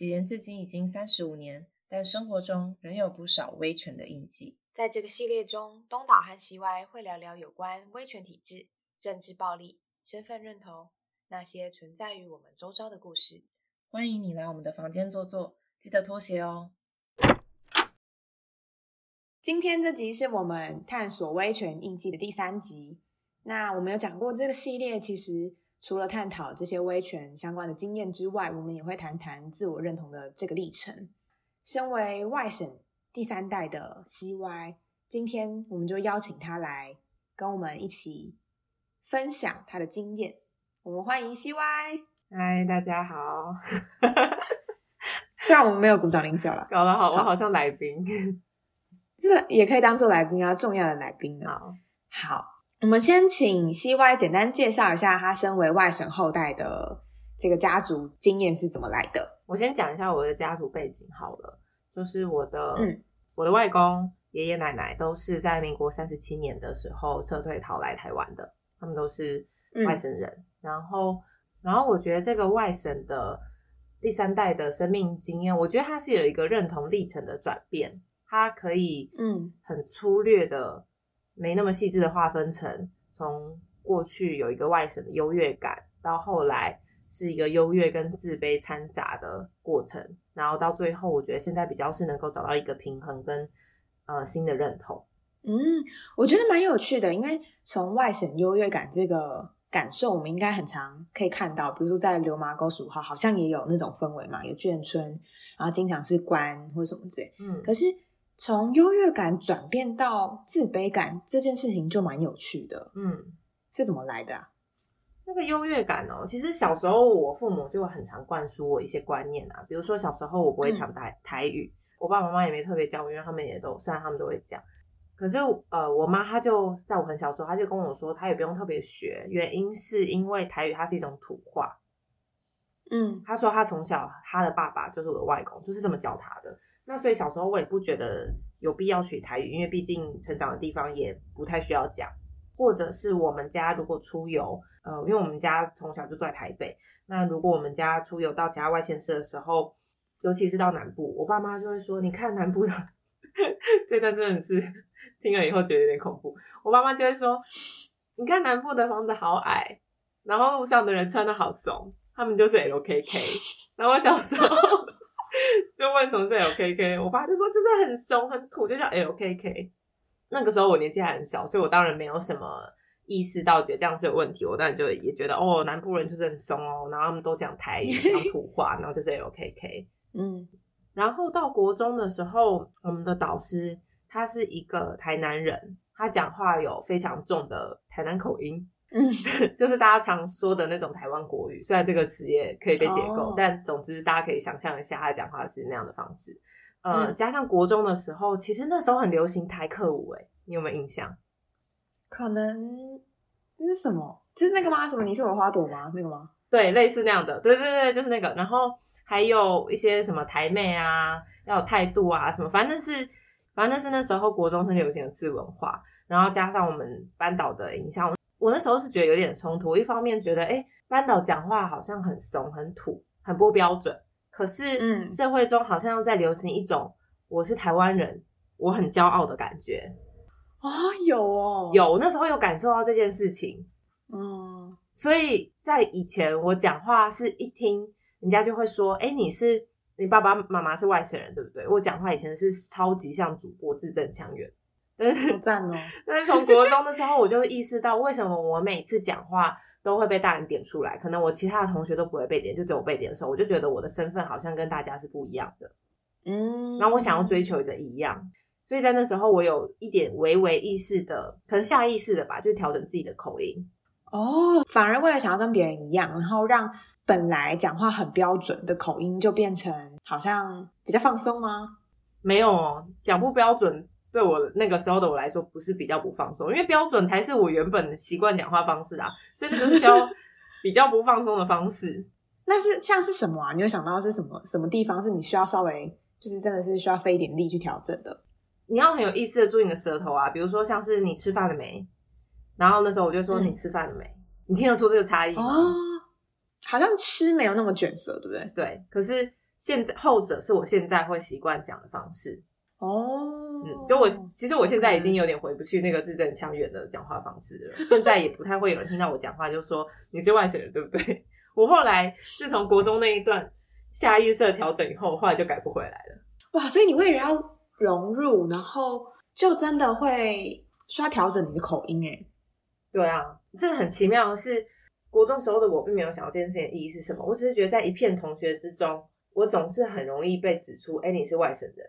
解严至今已经三十五年，但生活中仍有不少威权的印记。在这个系列中，东岛和西歪会聊聊有关威权体制、政治暴力、身份认同那些存在于我们周遭的故事。欢迎你来我们的房间坐坐，记得脱鞋哦。今天这集是我们探索威权印记的第三集。那我们有讲过，这个系列其实除了探讨这些威权相关的经验之外，我们也会谈谈自我认同的这个历程。身为外省。第三代的 CY，今天我们就邀请他来跟我们一起分享他的经验。我们欢迎 CY。嗨，大家好。虽然我们没有鼓掌领笑了，搞得好，我好像来宾，是也可以当做来宾啊，重要的来宾啊。好，我们先请 CY 简单介绍一下他身为外省后代的这个家族经验是怎么来的。我先讲一下我的家族背景好了。就是我的，我的外公、爷爷奶奶都是在民国三十七年的时候撤退逃来台湾的，他们都是外省人。然后，然后我觉得这个外省的第三代的生命经验，我觉得他是有一个认同历程的转变，它可以嗯很粗略的、没那么细致的划分成，从过去有一个外省的优越感，到后来。是一个优越跟自卑掺杂的过程，然后到最后，我觉得现在比较是能够找到一个平衡跟呃新的认同。嗯，我觉得蛮有趣的，因为从外省优越感这个感受，我们应该很常可以看到，比如说在流麻沟十五号，好像也有那种氛围嘛，有眷村，然后经常是官或什么之类。嗯，可是从优越感转变到自卑感这件事情就蛮有趣的。嗯，是怎么来的啊？那个优越感哦，其实小时候我父母就很常灌输我一些观念啊，比如说小时候我不会讲台台语，我爸爸妈妈也没特别教我，因为他们也都虽然他们都会讲，可是呃，我妈她就在我很小时候，她就跟我说，她也不用特别学，原因是因为台语它是一种土话，嗯，她说她从小她的爸爸就是我的外公，就是这么教她的，那所以小时候我也不觉得有必要学台语，因为毕竟成长的地方也不太需要讲。或者是我们家如果出游，呃，因为我们家从小就住在台北，那如果我们家出游到其他外县市的时候，尤其是到南部，我爸妈就会说：“你看南部的，这段真的是听了以后觉得有点恐怖。”我爸妈就会说：“你看南部的房子好矮，然后路上的人穿的好怂，他们就是 LKK。”然后我小时候就问什么是 LKK，我爸就说：“就是很怂很土，就叫 LKK。”那个时候我年纪还很小，所以我当然没有什么意识到，觉得这样是有问题。我当然就也觉得，哦，南部人就是很松哦，然后他们都讲台语、讲土话，然后就是 LKK。嗯，然后到国中的时候，我们的导师他是一个台南人，他讲话有非常重的台南口音，嗯，就是大家常说的那种台湾国语。虽然这个词也可以被解构，但总之大家可以想象一下，他讲话是那样的方式。呃，加上国中的时候，其实那时候很流行台客舞，哎，你有没有印象？可能那是什么？就是那个吗？什么？你是我花朵吗？那个吗？对，类似那样的。对对对，就是那个。然后还有一些什么台妹啊，要有态度啊，什么，反正是反正是那时候国中是流行的字文化，然后加上我们班导的影响，我那时候是觉得有点冲突。一方面觉得，哎，班导讲话好像很怂、很土、很不标准。可是，嗯社会中好像在流行一种我是台湾人，我很骄傲的感觉啊，有哦，有那时候有感受到这件事情，嗯，所以在以前我讲话是一听人家就会说，哎，你是你爸爸妈妈是外省人对不对？我讲话以前是超级像主播字正腔圆，好 赞哦！但 是从国中的时候，我就意识到为什么我每次讲话。都会被大人点出来，可能我其他的同学都不会被点，就只有被点的时候，我就觉得我的身份好像跟大家是不一样的。嗯，然后我想要追求一个一样，所以在那时候我有一点微微意识的，可能下意识的吧，就调整自己的口音。哦，反而为了想要跟别人一样，然后让本来讲话很标准的口音就变成好像比较放松吗？没有，讲不标准。对我那个时候的我来说，不是比较不放松，因为标准才是我原本习惯讲话方式啊，所以那个是需要 比较不放松的方式。那是像是什么啊？你有想到是什么什么地方是你需要稍微就是真的是需要费一点力去调整的？你要很有意识的注意你的舌头啊，比如说像是你吃饭了没？然后那时候我就说你吃饭了没？你听得出这个差异吗？好像吃没有那么卷舌，对不对？对，可是现在后者是我现在会习惯讲的方式。哦，嗯，就我其实我现在已经有点回不去那个字正腔圆的讲话方式了。现在也不太会有人听到我讲话就说你是外省人，对不对？我后来自从国中那一段下意识的调整以后，后来就改不回来了。哇，所以你为了要融入，然后就真的会需要调整你的口音哎。对啊，这很奇妙的是，国中时候的我并没有想到这件事情的意义是什么，我只是觉得在一片同学之中，我总是很容易被指出，哎，你是外省人。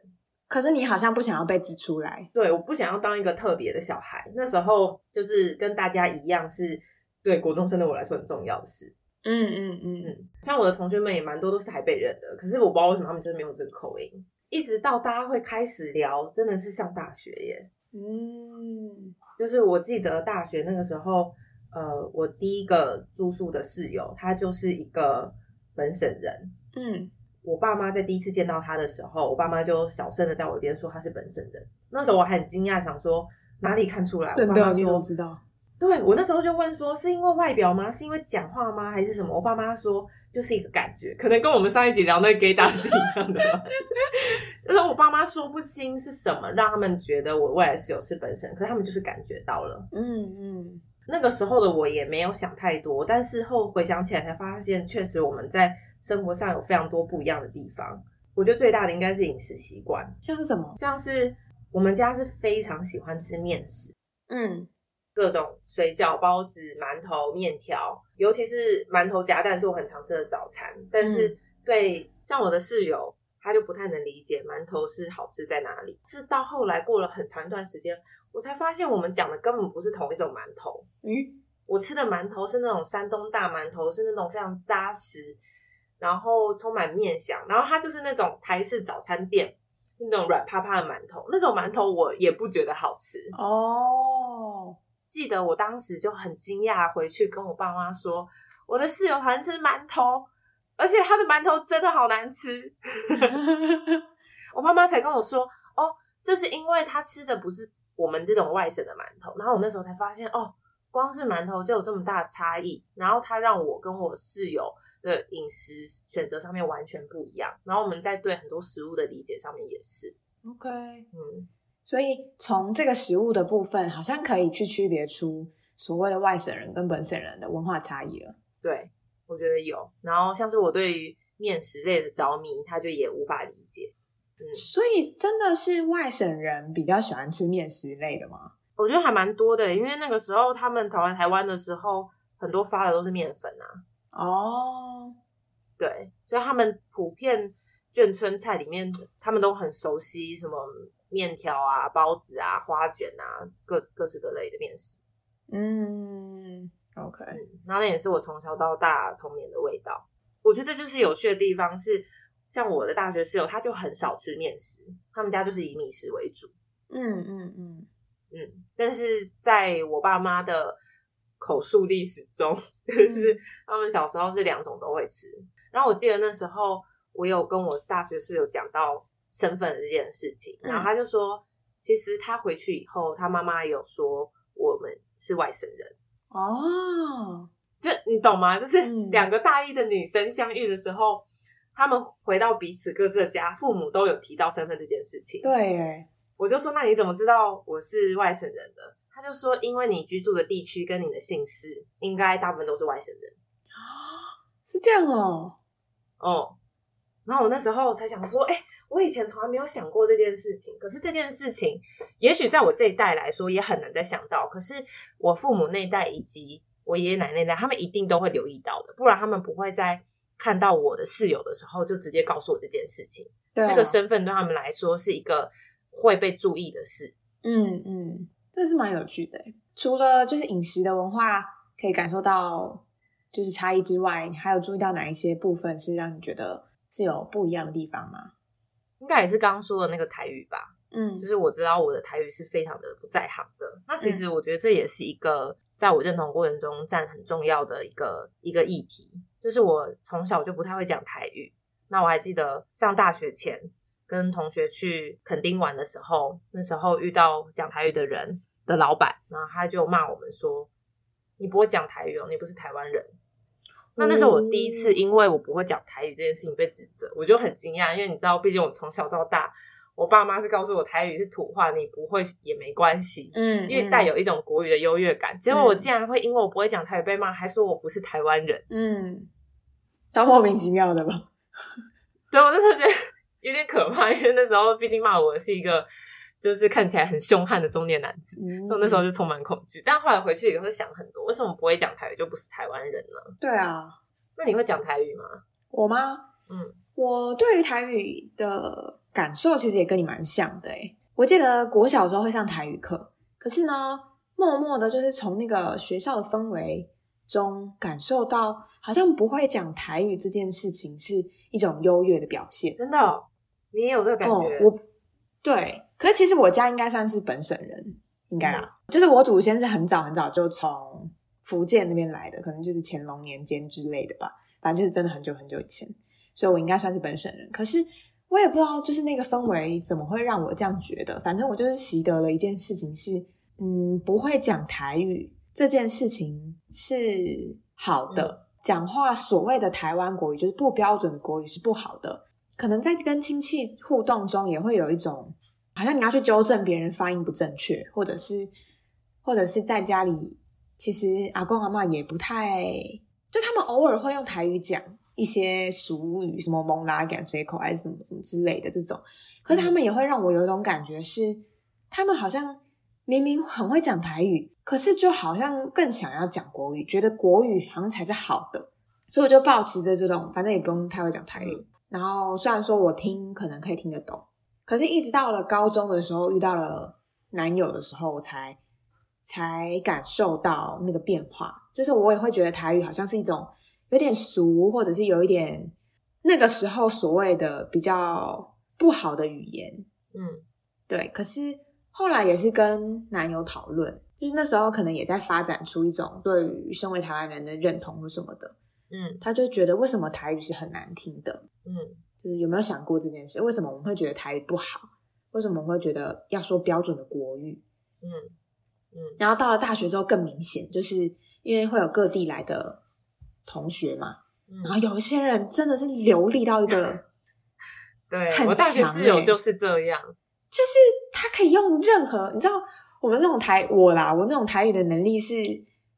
可是你好像不想要被指出来，对，我不想要当一个特别的小孩。那时候就是跟大家一样，是对国中生的我来说很重要的事。嗯嗯嗯嗯，像我的同学们也蛮多都是台北人的，可是我不知道为什么他们就是没有这个口音。一直到大家会开始聊，真的是上大学耶。嗯，就是我记得大学那个时候，呃，我第一个住宿的室友，他就是一个本省人。嗯我爸妈在第一次见到他的时候，我爸妈就小声的在我耳边说他是本省人。那时候我还很惊讶，想说哪里看出来？真的，你怎么知道？对我那时候就问说，是因为外表吗？是因为讲话吗？还是什么？我爸妈说就是一个感觉，可能跟我们上一集聊那个 gay 大是一样的吧。就是我爸妈说不清是什么让他们觉得我未来室友是本省，可是他们就是感觉到了。嗯嗯那个时候的我也没有想太多，但事后回想起来才发现，确实我们在生活上有非常多不一样的地方。我觉得最大的应该是饮食习惯，像是什么？像是我们家是非常喜欢吃面食，嗯各种水饺、包子、馒头、面条，尤其是馒头夹蛋是我很常吃的早餐。但是对像我的室友，他就不太能理解馒头是好吃在哪里。是到后来过了很长一段时间，我才发现我们讲的根本不是同一种馒头。嗯我吃的馒头是那种山东大馒头，是那种非常扎实，然后充满面香，然后它就是那种台式早餐店那种软趴趴的馒头，那种馒头我也不觉得好吃。哦，记得我当时就很惊讶，回去跟我爸妈说，我的室友好像吃馒头，而且他的馒头真的好难吃。我妈妈才跟我说，哦，这是因为他吃的不是我们这种外省的馒头。然后我那时候才发现，哦，光是馒头就有这么大的差异。然后他让我跟我室友的饮食选择上面完全不一样。然后我们在对很多食物的理解上面也是，OK，嗯，所以从这个食物的部分，好像可以去区别出所谓的外省人跟本省人的文化差异了。对，我觉得有。然后像是我对于面食类的着迷，他就也无法理解。嗯所以真的是外省人比较喜欢吃面食类的吗？我觉得还蛮多的，因为那个时候他们台湾台湾的时候，很多发的都是面粉啊，哦，对，所以他们普遍眷村菜里面，他们都很熟悉什么面条啊、包子啊、花卷啊，各各式各类的面食。嗯，OK，嗯，然后那也是我从小到大童年的味道。我觉得这就是有趣的地方是，像我的大学室友，他就很少吃面食，他们家就是以米食为主。嗯嗯嗯，嗯，但是在我爸妈的口述历史中，就是他们小时候是两种都会吃。然后我记得那时候我有跟我大学室友讲到身份的这件事情，然后他就说，其实他回去以后，他妈妈有说我们是外省人。哦，就你懂吗？就是嗯两个大一的女生相遇的时候，他们回到彼此各自的家，父母都有提到身份这件事情。对，哎，我就说，那你怎么知道我是外省人的？他就说，因为你居住的地区跟你的姓氏，应该大部分都是外省人。是这样哦。哦、然后我那时候才想说，哎、我以前从来没有想过这件事情。可是这件事情，也许在我这一代来说也很难再想到。可是我父母那一代以及我爷爷奶奶那代，他们一定都会留意到的，不然他们不会在看到我的室友的时候就直接告诉我这件事情。对啊这个身份对他们来说是一个会被注意的事。嗯嗯，这是蛮有趣的欸。除了就是饮食的文化可以感受到就是差异之外，你还有注意到哪一些部分是让你觉得是有不一样的地方吗？应该也是刚刚说的那个台语吧，嗯就是我知道我的台语是非常的不在行的。那其实我觉得这也是一个在我认同过程中占很重要的一个一个议题，就是我从小就不太会讲台语。那我还记得上大学前跟同学去垦丁玩的时候，那时候遇到讲台语的人的老板，然后他就骂我们说：“你不会讲台语哦，你不是台湾人。”那那是我第一次，因为我不会讲台语这件事情被指责，我就很惊讶，因为你知道，毕竟我从小到大，我爸妈是告诉我台语是土话，你不会也没关系，嗯，因为带有一种国语的优越感。结果我竟然会因为我不会讲台语被骂，还说我不是台湾人，嗯，超莫名其妙的吧？对我那时候觉得有点可怕，因为那时候毕竟骂我是一个就是看起来很凶悍的中年男子，嗯所以我那时候是充满恐惧。但后来回去以后就想很多，为什么不会讲台语就不是台湾人呢？对啊，那你会讲台语吗？我吗？嗯，我对于台语的感受其实也跟你蛮像的诶。我记得国小的时候会上台语课，可是呢，默默的就是从那个学校的氛围中感受到，好像不会讲台语这件事情是一种优越的表现。真的哦、你也有这个感觉？哦，我对，可是其实我家应该算是本省人，应该啦。就是我祖先是很早很早就从福建那边来的，可能就是乾隆年间之类的吧，反正就是真的很久很久以前，所以我应该算是本省人。可是我也不知道，就是那个氛围怎么会让我这样觉得。反正我就是习得了一件事情是，嗯，不会讲台语这件事情是好的，讲话所谓的台湾国语就是不标准的国语是不好的。可能在跟亲戚互动中，也会有一种好像你要去纠正别人发音不正确，或者是或者是在家里，其实阿公阿妈也不太，就他们偶尔会用台语讲一些俗语，什么蒙拉感这口还是什么什么之类的这种，可是他们也会让我有一种感觉是，他们好像明明很会讲台语，可是就好像更想要讲国语，觉得国语好像才是好的，所以我就保持着这种，反正也不用太会讲台语。然后虽然说我听可能可以听得懂，可是一直到了高中的时候遇到了男友的时候，我才才感受到那个变化。就是我也会觉得台语好像是一种有点俗，或者是有一点那个时候所谓的比较不好的语言。嗯对，可是后来也是跟男友讨论，就是那时候可能也在发展出一种对于身为台湾人的认同或什么的。嗯他就觉得为什么台语是很难听的？嗯就是有没有想过这件事？为什么我们会觉得台语不好？为什么我们会觉得要说标准的国语？嗯嗯然后到了大学之后更明显，就是因为会有各地来的同学嘛，嗯，然后有一些人真的是流利到一个，对很我大学室友就是这样，就是他可以用任何，你知道我们那种台我啦，我那种台语的能力是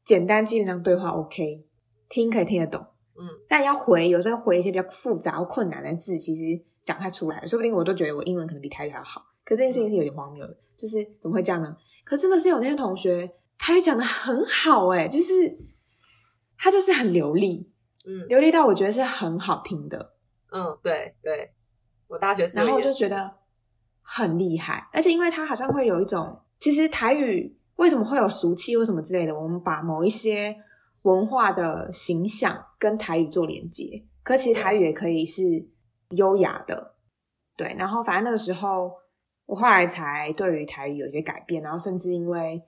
简单基本上对话 OK，听可以听得懂，嗯但要回有时候回一些比较复杂或困难的字，其实讲不太出来，说不定我都觉得我英文可能比台语还要好。可这件事情是有点荒谬的，就是怎么会这样呢？可真的是有那些同学台语讲的很好、欸，就是他就是很流利，嗯流利到我觉得是很好听的，嗯，对对，我大学室友然后我就是觉得很厉害，而且因为他好像会有一种，其实台语为什么会有俗气或什么之类的，我们把某一些文化的形象跟台语做连接，可其实台语也可以是优雅的，对。然后反正那个时候，我后来才对于台语有一些改变，然后甚至因为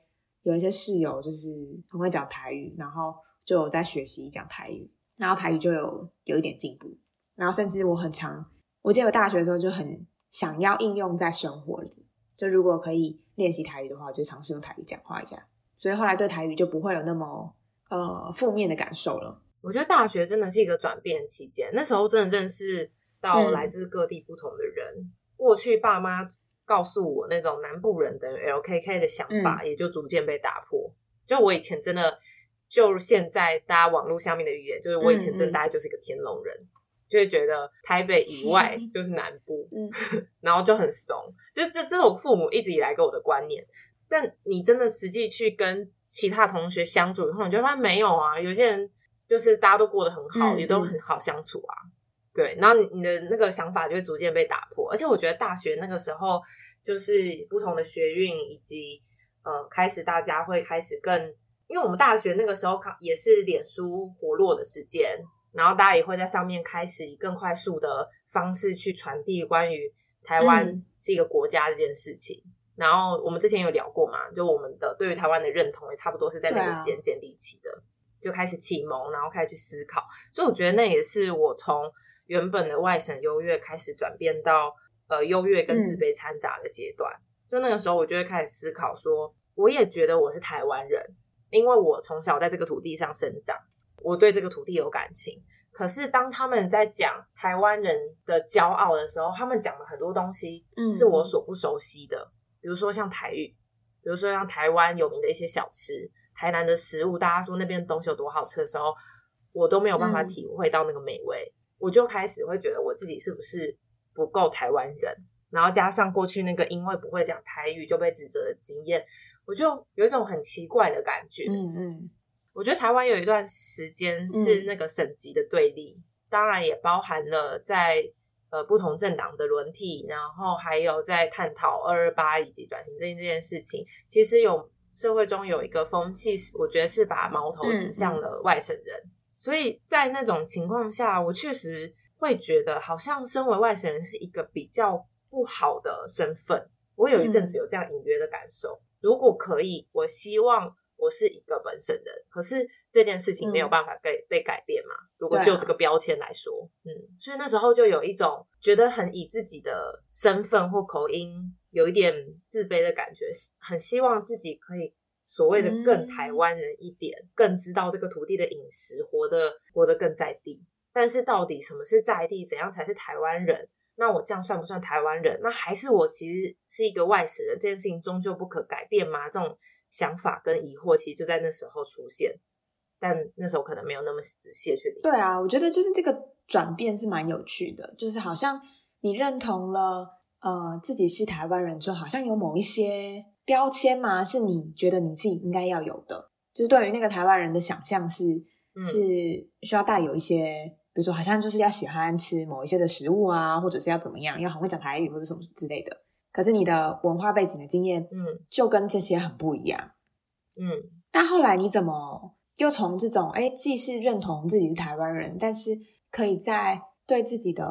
有一些室友就是很会讲台语，然后就有在学习讲台语，然后台语就有有一点进步，然后甚至我很常，我记得我大学的时候就很想要应用在生活里，就如果可以练习台语的话，我就尝试用台语讲话一下，所以后来对台语就不会有那么呃负面的感受了。我觉得大学真的是一个转变期间，那时候真的认识到嗯来自各地不同的人。过去爸妈告诉我那种南部人等于 LKK 的想法，也就逐渐被打破。就我以前真的，就现在大家网络下面的语言，就是我以前真的大概就是一个天龙人，就会觉得台北以外 就是南部，嗯然后就很怂。就这这是我父母一直以来给我的观念。但你真的实际去跟其他同学相处以后，你就会发现没有啊，有些人就是大家都过得很好，嗯也都很好相处啊。对，然后你你的那个想法就会逐渐被打破，而且我觉得大学那个时候就是不同的学运以及呃，开始大家会开始更，因为我们大学那个时候也是脸书活络的时间，然后大家也会在上面开始以更快速的方式去传递关于台湾嗯是一个国家这件事情。然后我们之前有聊过嘛，就我们的对于台湾的认同也差不多是在那个时间建立起的，就开始启蒙，然后开始去思考。所以我觉得那也是我从原本的外省优越开始转变到呃优越跟自卑掺杂的阶段。就那个时候，我就会开始思考说，我也觉得我是台湾人，因为我从小在这个土地上生长，我对这个土地有感情。可是当他们在讲台湾人的骄傲的时候，他们讲的很多东西是我所不熟悉的，比如说像台语，比如说像台湾有名的一些小吃，台南的食物，大家说那边的东西有多好吃的时候，我都没有办法体会到那个美味，我就开始会觉得我自己是不是不够台湾人，然后加上过去那个因为不会讲台语就被指责的经验，我就有一种很奇怪的感觉，嗯嗯。我觉得台湾有一段时间是那个省级的对立，当然也包含了在呃不同政党的轮替，然后还有在探讨二二八以及转型这件这件事情。其实有社会中有一个风气，我觉得是把矛头指向了外省人。所以在那种情况下，我确实会觉得，好像身为外省人是一个比较不好的身份。我有一阵子有这样隐约的感受。如果可以，我希望。我是一个本省人，可是这件事情没有办法被被改变嘛？如果就这个标签来说，嗯，所以那时候就有一种觉得很以自己的身份或口音有一点自卑的感觉，很希望自己可以所谓的更台湾人一点，更知道这个土地的饮食，活得活得更在地。但是到底什么是在地？怎样才是台湾人？那我这样算不算台湾人？那还是我其实是一个外省人？这件事情终究不可改变吗？这种。想法跟疑惑其实就在那时候出现，但那时候可能没有那么仔细的去理解。对啊，我觉得就是这个转变是蛮有趣的，就是好像你认同了呃自己是台湾人之后，好像有某一些标签嘛，是你觉得你自己应该要有的，就是对于那个台湾人的想象是是需要带有一些，比如说好像就是要喜欢吃某一些的食物啊，或者是要怎么样，要很会讲台语或者什么之类的。可是你的文化背景的经验，嗯，就跟这些很不一样，嗯。但后来你怎么又从这种哎，既是认同自己是台湾人，但是可以在对自己的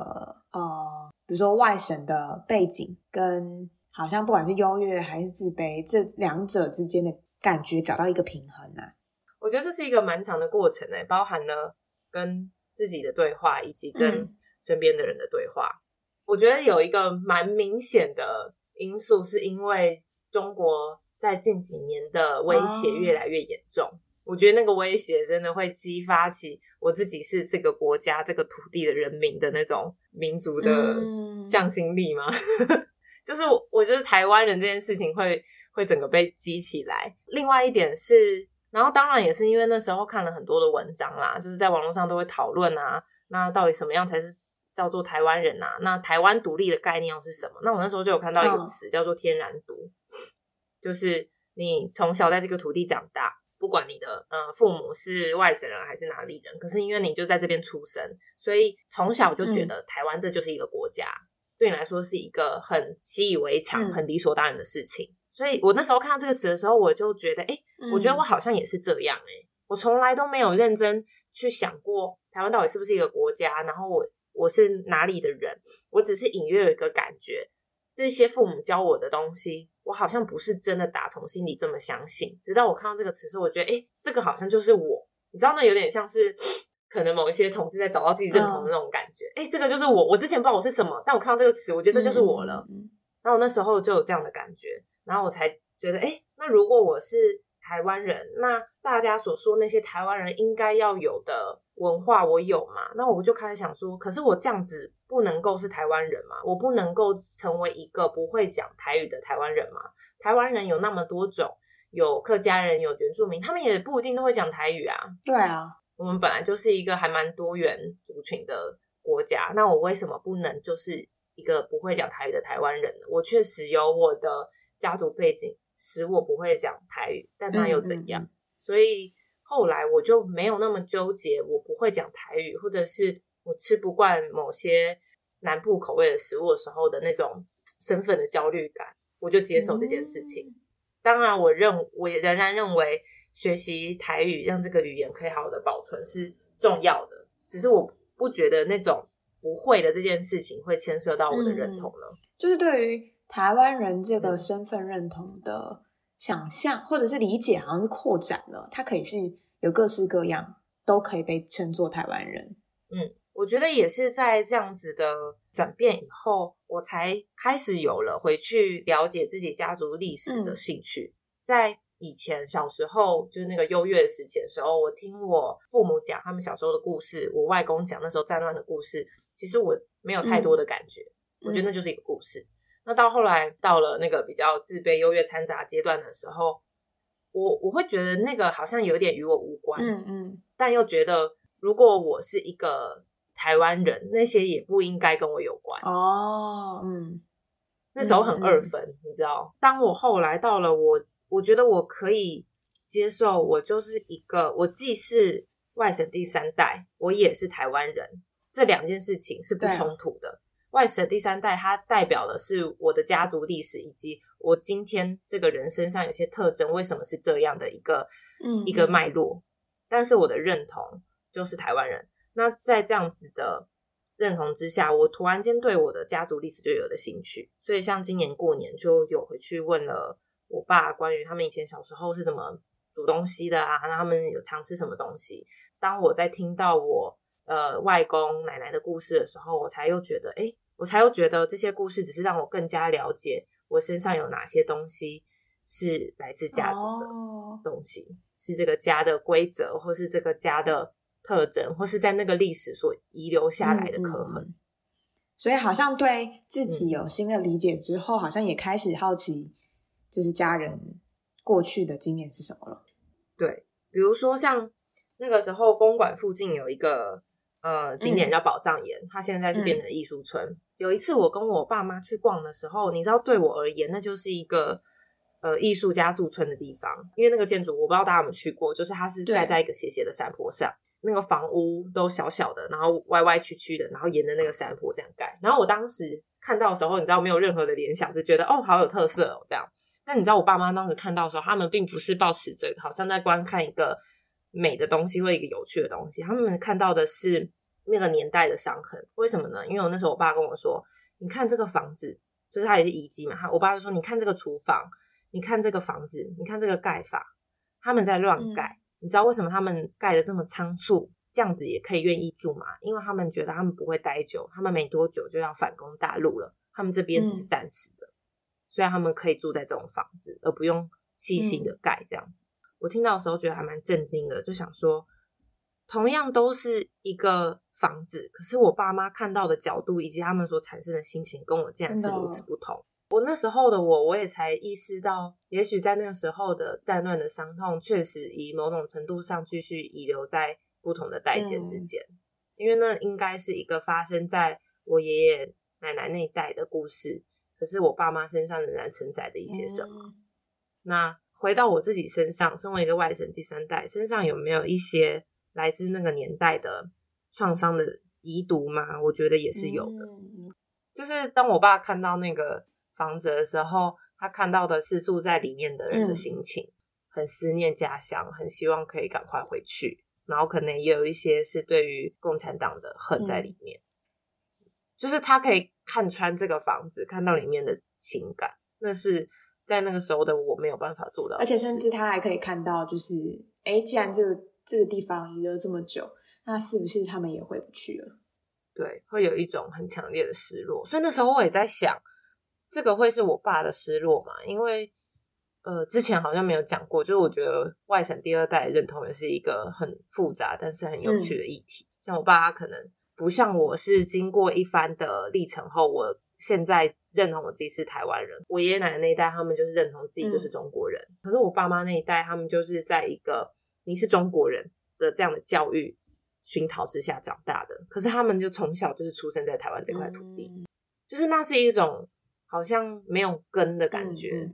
呃，比如说外省的背景跟好像不管是优越还是自卑这两者之间的感觉找到一个平衡啊？我觉得这是一个蛮长的过程诶，包含了跟自己的对话以及跟身边的人的对话。我觉得有一个蛮明显的因素，是因为中国在近几年的威胁越来越严重。我觉得那个威胁真的会激发起我自己是这个国家、这个土地的人民的那种民族的向心力吗？就是我就是台湾人这件事情会会整个被激起来。另外一点是，然后当然也是因为那时候看了很多的文章啦，就是在网络上都会讨论啊，那到底什么样才是？叫做台湾人啊，那台湾独立的概念又是什么？那我那时候就有看到一个词叫做“天然独”，就是你从小在这个土地长大，不管你的呃父母是外省人还是哪里人，可是因为你就在这边出生，所以从小就觉得台湾这就是一个国家，对你来说是一个很习以为常、很理所当然的事情。所以我那时候看到这个词的时候，我就觉得，哎，我觉得我好像也是这样，哎，我从来都没有认真去想过台湾到底是不是一个国家，然后我。我是哪里的人？我只是隐约有一个感觉，这些父母教我的东西，我好像不是真的打从心里这么相信。直到我看到这个词时候，我觉得，哎，这个好像就是我。你知道，那有点像是可能某一些同事在找到自己认同的那种感觉。哎，这个就是我。我之前不知道我是什么，但我看到这个词，我觉得这就是我了。嗯然后那时候就有这样的感觉，然后我才觉得，哎，那如果我是台湾人，那大家所说那些台湾人应该要有的。文化我有嘛？那我就开始想说，可是我这样子不能够是台湾人嘛？我不能够成为一个不会讲台语的台湾人嘛？台湾人有那么多种，有客家人，有原住民，他们也不一定都会讲台语啊。对啊，我们本来就是一个还蛮多元族群的国家，那我为什么不能就是一个不会讲台语的台湾人呢？我确实有我的家族背景使我不会讲台语，但那又怎样？所以。后来我就没有那么纠结，我不会讲台语，或者是我吃不惯某些南部口味的食物的时候的那种身份的焦虑感，我就接受这件事情。当然，我认我也仍然认为学习台语让这个语言可以好的保存是重要的，只是我不觉得那种不会的这件事情会牵涉到我的认同了。就是对于台湾人这个身份认同的想象或者是理解，好像是扩展了，它可以是。有各式各样，都可以被称作台湾人。嗯，我觉得也是在这样子的转变以后，我才开始有了回去了解自己家族历史的兴趣。在以前小时候就是那个优越时期的时候，我听我父母讲他们小时候的故事，我外公讲那时候战乱的故事，其实我没有太多的感觉，我觉得那就是一个故事。那到后来到了那个比较自卑、优越掺杂阶段的时候，我我会觉得那个好像有点与我无关，嗯嗯，但又觉得如果我是一个台湾人，那些也不应该跟我有关。哦，嗯，那时候很嗯二分，你知道？当我后来到了我，我觉得我可以接受，我就是一个，我既是外省第三代，我也是台湾人，这两件事情是不冲突的。外省第三代，它代表的是我的家族历史，以及我今天这个人身上有些特征，为什么是这样的一个嗯一个脉络。但是我的认同就是台湾人。那在这样子的认同之下，我突然间对我的家族历史就有了兴趣。所以像今年过年就有回去问了我爸关于他们以前小时候是怎么煮东西的啊，那他们有常吃什么东西。当我在听到我呃外公奶奶的故事的时候，我才又觉得，哎，我才又觉得这些故事只是让我更加了解我身上有哪些东西是来自家族的。哦，东西，是这个家的规则，或是这个家的特征，或是在那个历史所遗留下来的刻痕。所以好像对自嗯己有新的理解之后，好像也开始好奇，就是家人过去的经验是什么了。对，比如说像那个时候公馆附近有一个呃景点叫宝藏岩，它现在是变成艺术村。有一次我跟我爸妈去逛的时候，你知道，对我而言，那就是一个。呃，艺术家驻村的地方，因为那个建筑我不知道大家有没有去过，就是它是盖在一个斜斜的山坡上，那个房屋都小小的，然后歪歪曲曲的，然后沿着那个山坡这样盖。然后我当时看到的时候，你知道没有任何的联想，就觉得哦，好有特色哦这样。那你知道我爸妈当时看到的时候，他们并不是抱持着好像在观看一个美的东西或一个有趣的东西，他们看到的是那个年代的伤痕。为什么呢？因为我那时候我爸跟我说，你看这个房子，就是它也是遗迹嘛。他我爸就说，你看这个厨房，你看这个房子，你看这个盖法，他们在乱盖。你知道为什么他们盖的这么仓促，这样子也可以愿意住吗？因为他们觉得他们不会待久，他们没多久就要反攻大陆了，他们这边只是暂时的，所以他们可以住在这种房子，而不用细心的盖这样子。我听到的时候觉得还蛮震惊的，就想说，同样都是一个房子，可是我爸妈看到的角度以及他们所产生的心情，跟我竟然是如此不同。我那时候的我，我也才意识到，也许在那个时候的战乱的伤痛，确实以某种程度上继续遗留在不同的代间之间，因为那应该是一个发生在我爷爷奶奶那一代的故事，可是我爸妈身上仍然承载的一些什么。嗯那回到我自己身上，身为一个外省第三代，身上有没有一些来自那个年代的创伤的遗毒吗？我觉得也是有的。嗯就是当我爸看到那个房子的时候，他看到的是住在里面的人的嗯心情，很思念家乡，很希望可以赶快回去，然后可能也有一些是对于共产党的恨在里面。就是他可以看穿这个房子，看到里面的情感，那是在那个时候的我没有办法做到而且甚至他还可以看到，就是哎，既然这个这个地方遗了这么久，那是不是他们也回不去了？对，会有一种很强烈的失落。所以那时候我也在想，这个会是我爸的失落嘛？因为呃，之前好像没有讲过，就是我觉得外省第二代认同也是一个很复杂但是很有趣的议题。像我爸，他可能不像我是经过一番的历程后，我现在认同我自己是台湾人。我爷爷奶奶那一代，他们就是认同自己就是中国人。可是我爸妈那一代，他们就是在一个你是中国人的这样的教育熏陶之下长大的。可是他们就从小就是出生在台湾这块土地，嗯就是那是一种好像没有根的感觉。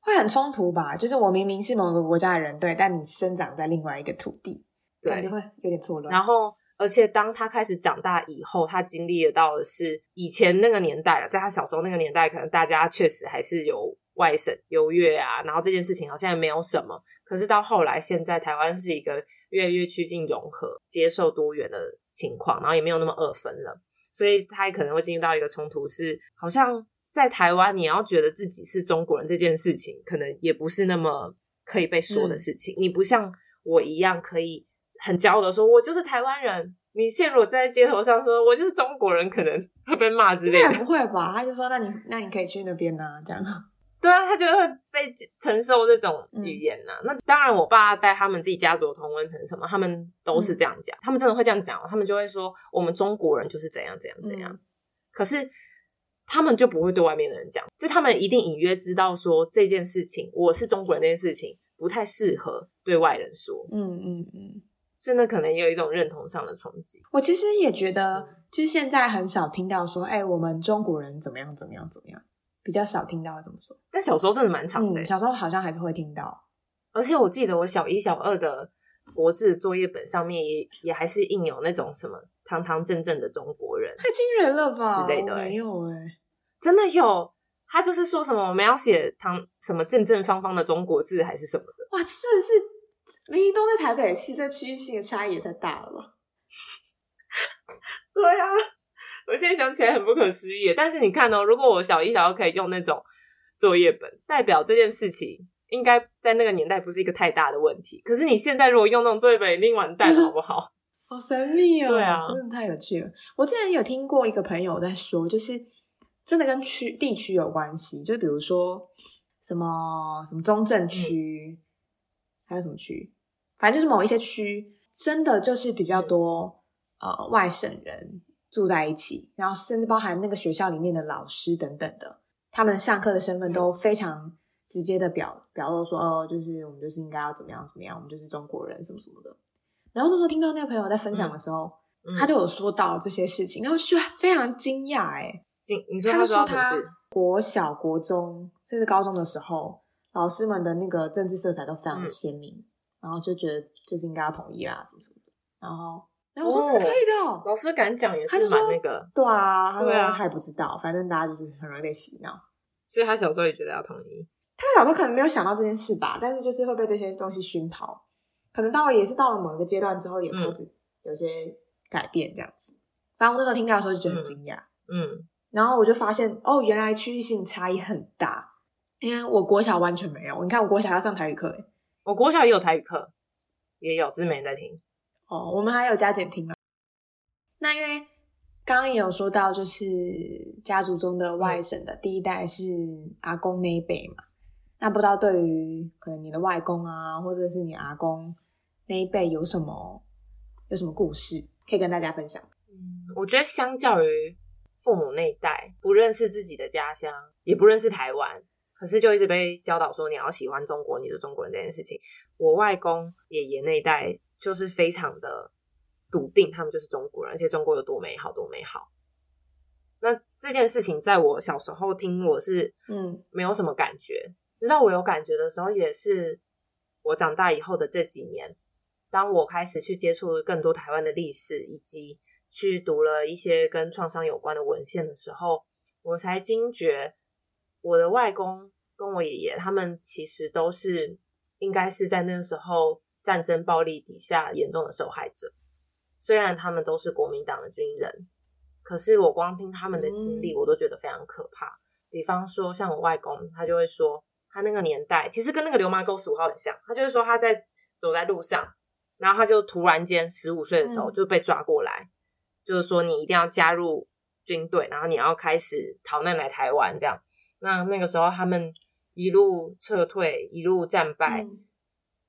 会很冲突吧？就是我明明是某个国家的人，对，但你生长在另外一个土地，感觉对，会有点错乱。然后而且当他开始长大以后，他经历得到的是以前那个年代了，在他小时候那个年代，可能大家确实还是有外省优越啊，然后这件事情好像也没有什么。可是到后来，现在台湾是一个越来越趋近融合、接受多元的情况，然后也没有那么二分了，所以他也可能会进入到一个冲突是，好像在台湾你要觉得自己是中国人这件事情，可能也不是那么可以被说的事情。你不像我一样可以很骄傲的说，我就是台湾人。你现如果在街头上说我就是中国人，可能 会被骂之类的。不会吧？他就说：“那你那你可以去那边啊，这样。对啊，他就会被承受这种语言呐、那当然，我爸在他们自己家族的同温层什么，他们都是这样讲，他们真的会这样讲，他们就会说我们中国人就是怎样怎样怎样。嗯可是他们就不会对外面的人讲，就他们一定隐约知道说这件事情，我是中国人这件事情不太适合对外人说，嗯嗯嗯。所以那可能也有一种认同上的冲击。我其实也觉得嗯，就是现在很少听到说，哎、我们中国人怎么样怎么样怎么样，比较少听到这么说。但小时候真的蛮长的欸、嗯，小时候好像还是会听到。而且我记得我小一、小二的国字作业本上面也也还是印有那种什么堂堂正正的中国人，太惊人了吧？之类的我没有哎、真的有。他就是说什么我们要写堂什么正正方方的中国字还是什么的，哇，这真的是明明都在台北市，这区域性的差异也太大了吧？对啊，我现在想起来很不可思议。但是你看哦，如果我小一、小二可以用那种作业本，代表这件事情应该在那个年代不是一个太大的问题。可是你现在如果用那种作业本，一定完蛋，好不好？好神秘哦！对啊真的太有趣了。我之前有听过一个朋友在说，就是真的跟区地区有关系，就比如说什么什么中正区，还有什么区，反正就是某一些区，真的就是比较多、呃外省人住在一起，然后甚至包含那个学校里面的老师等等的，他们上课的身份都非常直接的表表露说，哦，就是我们就是应该要怎么样怎么样，我们就是中国人什么什么的。然后那时候听到那个朋友在分享的时候，嗯他就有说到这些事情，然后就非常惊讶哎，你你说他就说他事？国小、国中甚至高中的时候，老师们的那个政治色彩都非常的嗯鲜明，然后就觉得就是应该要统一啦，什么什么的。然后，然后我说是可以的哦、老师敢讲也是说蛮那个，对啊，他说对啊他也不知道，反正大家就是很容易被洗脑。所以他小时候也觉得要统一。他小时候可能没有想到这件事吧，但是就是会被这些东西熏陶，可能到了也是到了某一个阶段之后，也开始有些改变这样子。反正我那时候听到的时候就觉得很惊讶，嗯，然后我就发现哦，原来区域性差异很大，因为我国小完全没有。你看我国小要上台语课，诶我国小也有台语课，也有，只是没人在听。哦，我们还有加减听啊。那因为刚刚也有说到，就是家族中的外省的第一代是阿公那一辈嘛。那不知道对于可能你的外公啊，或者是你阿公那一辈有什么有什么故事可以跟大家分享？嗯，我觉得相较于父母那一代，不认识自己的家乡，也不认识台湾，可是就一直被教导说你要喜欢中国，你是中国人这件事情。我外公爷爷那一代就是非常的笃定，他们就是中国人，而且中国有多美好，多美好。那这件事情在我小时候听，我是嗯没有什么感觉，直到我有感觉的时候，也是我长大以后的这几年，当我开始去接触更多台湾的历史，以及去读了一些跟创伤有关的文献的时候，我才惊觉，我的外公跟我爷爷他们其实都是应该是在那个时候战争暴力底下严重的受害者。虽然他们都是国民党的军人，可是我光听他们的经历，我都觉得非常可怕。比方说，像我外公，他就会说，他那个年代其实跟那个流氓沟十五号很像。他就是说他在走在路上，然后他就突然间十五岁的时候嗯就被抓过来，就是说你一定要加入军队，然后你要开始逃难来台湾这样。那那个时候他们一路撤退，一路战败，嗯。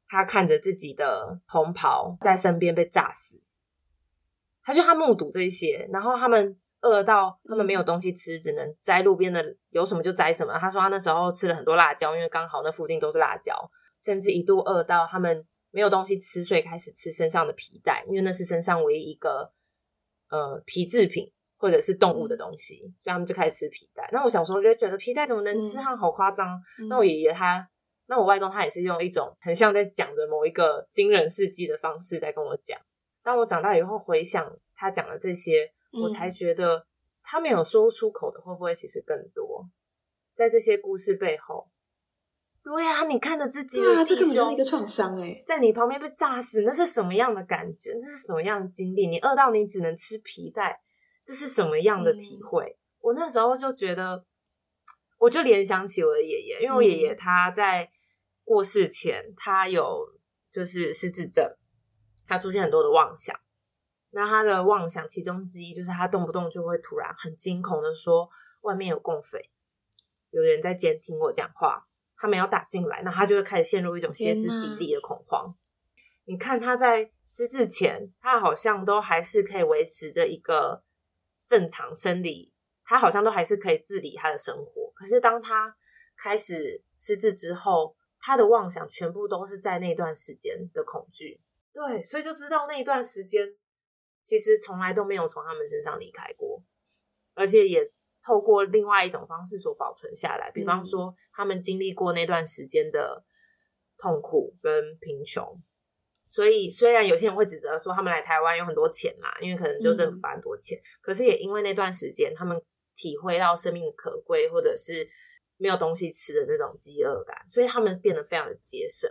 他看着自己的同袍在身边被炸死，他就他目睹这些，然后他们饿到他们没有东西吃，只能摘路边的有什么就摘什么。他说他那时候吃了很多辣椒，因为刚好那附近都是辣椒，甚至一度饿到他们没有东西吃，所以开始吃身上的皮带，因为那是身上唯一一个呃皮制品或者是动物的东西，所以他们就开始吃皮带。那我小时候就觉得皮带怎么能吃，嗯它好夸张。嗯那我爷爷他，那我外公他也是用一种很像在讲的某一个惊人事迹的方式在跟我讲。当我长大以后回想他讲的这些，嗯我才觉得他没有说出口的会不会其实更多，在这些故事背后。对呀、你看着自己对啊，这根本就是一个创伤哎。在你旁边被炸死，那是什么样的感觉？那是什么样的经历？你饿到你只能吃皮带，这是什么样的体会？我那时候就觉得，我就联想起我的爷爷，因为我爷爷嗯他在过世前，他有就是失智症，他出现很多的妄想。那他的妄想其中之一就是他动不动就会突然很惊恐的说外面有共匪，有人在监听我讲话，他们要打进来，那他就会开始陷入一种歇斯底里的恐慌。你看他在失智前，他好像都还是可以维持着一个正常生理，他好像都还是可以自理他的生活。可是当他开始失智之后，他的妄想全部都是在那段时间的恐惧。对，所以就知道那一段时间其实从来都没有从他们身上离开过，而且也透过另外一种方式所保存下来。比方说，他们经历过那段时间的痛苦跟贫穷。所以，虽然有些人会指责说他们来台湾有很多钱啦，因为可能就政府发很多钱，可是也因为那段时间他们体会到生命的可贵，或者是没有东西吃的那种饥饿感，所以他们变得非常的节省。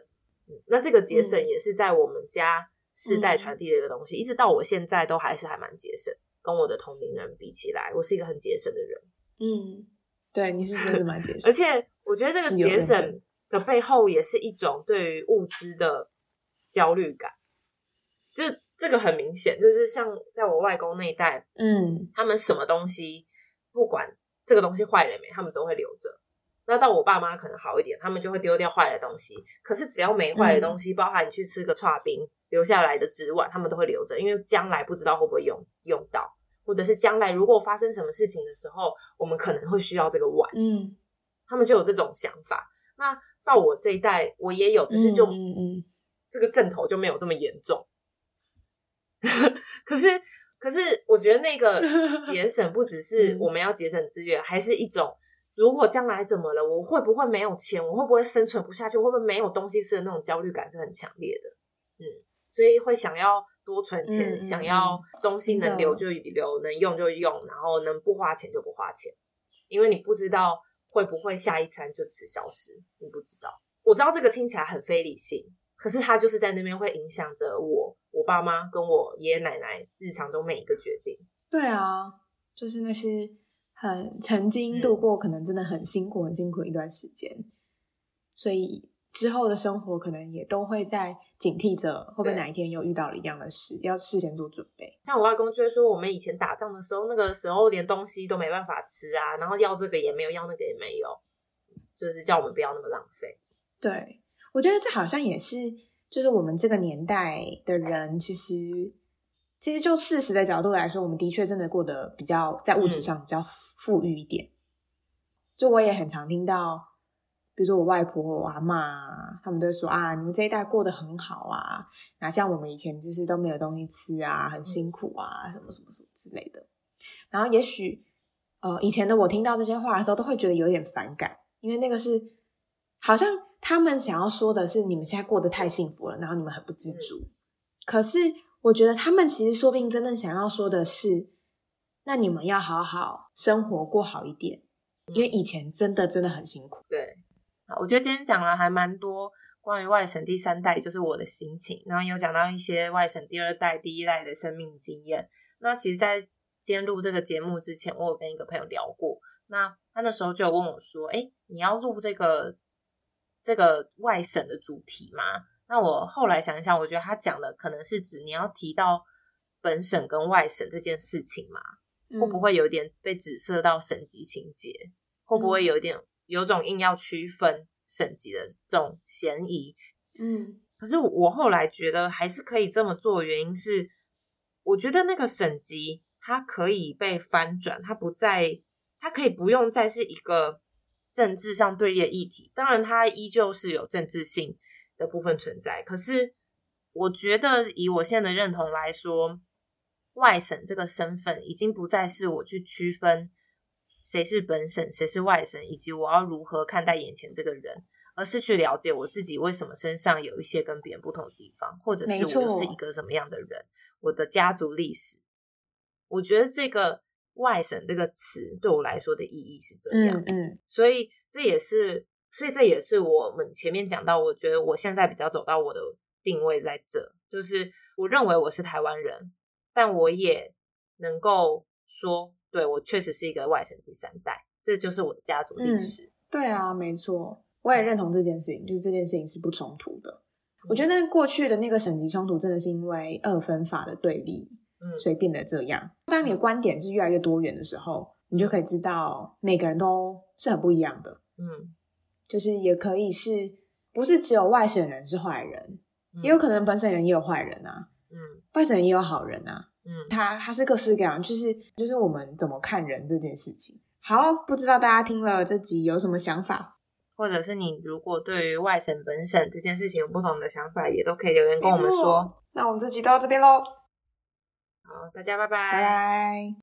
嗯那这个节省也是在我们家世代传递的一个东西，一直到我现在都还是还蛮节省。跟我的同龄人比起来，我是一个很节省的人。嗯，对，你是真的蛮节省，而且我觉得这个节省的背后也是一种对于物资的。焦虑感，就这个很明显，就是像在我外公那一代，嗯，他们什么东西不管这个东西坏了没，他们都会留着。那到我爸妈可能好一点，他们就会丢掉坏的东西。可是只要没坏的东西，包含你去吃个串冰留下来的纸碗，他们都会留着，因为将来不知道会不会用用到，或者是将来如果发生什么事情的时候，我们可能会需要这个碗。嗯，他们就有这种想法。那到我这一代，我也有，只是就嗯嗯。这个阵头就没有这么严重，可是，可是，我觉得那个 节省不只是我们要节省资源，还是一种如果将来怎么了，我会不会没有钱，我会不会生存不下去，会不会没有东西吃的那种焦虑感是很强烈的。嗯，所以会想要多存钱，想要东西能留就留，能用就用，然后能不花钱就不花钱，因为你不知道会不会下一餐就此消失，你不知道。我知道这个听起来很非理性。可是他就是在那边会影响着我、我爸妈跟我爷爷奶奶日常中每一个决定。对啊，就是那些很曾经度过可能真的很辛苦、很辛苦一段时间，所以之后的生活可能也都会在警惕着，会不会哪一天又遇到了一样的事，要事先做准备。像我外公就会说，我们以前打仗的时候，那个时候连东西都没办法吃啊，然后要这个也没有，要那个也没有，就是叫我们不要那么浪费。对。我觉得这好像也是，就是我们这个年代的人，其实其实就事实的角度来说，我们的确真的过得比较在物质上比较富裕一点。就我也很常听到，比如说我外婆、我阿妈，他们都说啊，你们这一代过得很好啊，哪像我们以前就是都没有东西吃啊，很辛苦啊，什么什么什么之类的。然后也许呃，以前的我听到这些话的时候，都会觉得有点反感，因为那个是好像。他们想要说的是，你们现在过得太幸福了，然后你们很不知足。可是，我觉得他们其实说不定真正想要说的是，那你们要好好生活，过好一点，因为以前真的真的很辛苦。对，啊，我觉得今天讲了还蛮多关于外省第三代，就是我的心情，然后有讲到一些外省第二代、第一代的生命经验。那其实，在今天录这个节目之前，我有跟一个朋友聊过，那他那时候就有问我说：“哎，你要录这个？”这个外省的主题嘛？那我后来想一想，我觉得他讲的可能是指你要提到本省跟外省这件事情嘛，会不会有点被指涉到省级情节？会不会有点有种硬要区分省级的这种嫌疑？嗯，可是我后来觉得还是可以这么做，原因是我觉得那个省级它可以被翻转，它不再，它可以不用再是一个。政治上对立的议题，当然它依旧是有政治性的部分存在。可是，我觉得以我现在的认同来说，外省这个身份已经不再是我去区分谁是本省、谁是外省，以及我要如何看待眼前这个人，而是去了解我自己为什么身上有一些跟别人不同的地方，或者是我是一个什么样的人，我的家族历史。我觉得这个。外省这个词对我来说的意义是这样，嗯，所以这也是，所以这也是我们前面讲到，我觉得我现在比较走到我的定位在这，就是我认为我是台湾人，但我也能够说，对我确实是一个外省第三代，这就是我的家族历史。对啊，没错，我也认同这件事情，就是这件事情是不冲突的。我觉得过去的那个省级冲突，真的是因为二分法的对立。嗯所以变得这样。当你的观点是越来越多元的时候，你就可以知道每个人都是很不一样的。嗯，就是也可以是不是只有外省人是坏人，嗯也有可能本省人也有坏人啊，嗯外省人也有好人啊。嗯，他他是各式各样，就是就是我们怎么看人这件事情。好，不知道大家听了这集有什么想法？或者是你如果对于外省本省这件事情有不同的想法，也都可以留言跟我们说。那我们这集到这边喽，好，大家拜拜拜。